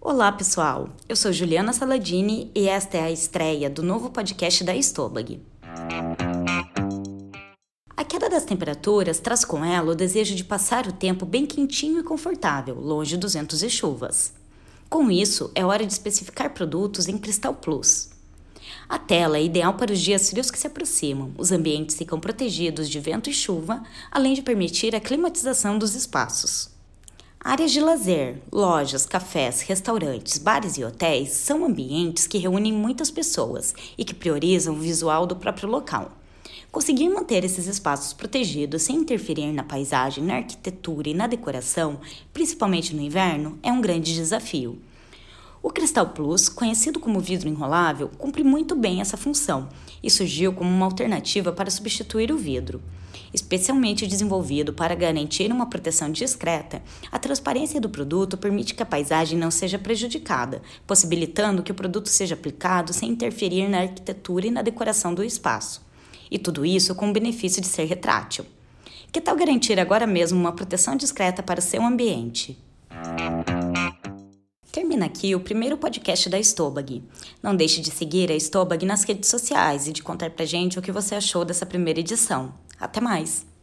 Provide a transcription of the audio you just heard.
Olá, pessoal. Eu sou Juliana Saladini e esta é a estreia do novo podcast da Stobag. A queda das temperaturas traz com ela o desejo de passar o tempo bem quentinho e confortável, longe dos ventos e chuvas. Com isso, é hora de especificar produtos em Cristal Plus. A tela é ideal para os dias frios que se aproximam. Os ambientes ficam protegidos de vento e chuva, além de permitir a climatização dos espaços. Áreas de lazer, lojas, cafés, restaurantes, bares e hotéis são ambientes que reúnem muitas pessoas e que priorizam o visual do próprio local. Conseguir manter esses espaços protegidos sem interferir na paisagem, na arquitetura e na decoração, principalmente no inverno, é um grande desafio. O Cristal Plus, conhecido como vidro enrolável, cumpre muito bem essa função e surgiu como uma alternativa para substituir o vidro. Especialmente desenvolvido para garantir uma proteção discreta, a transparência do produto permite que a paisagem não seja prejudicada, possibilitando que o produto seja aplicado sem interferir na arquitetura e na decoração do espaço. E tudo isso com o benefício de ser retrátil. Que tal garantir agora mesmo uma proteção discreta para o seu ambiente? Termina aqui o primeiro podcast da Stobag. Não deixe de seguir a Stobag nas redes sociais e de contar pra gente o que você achou dessa primeira edição. Até mais!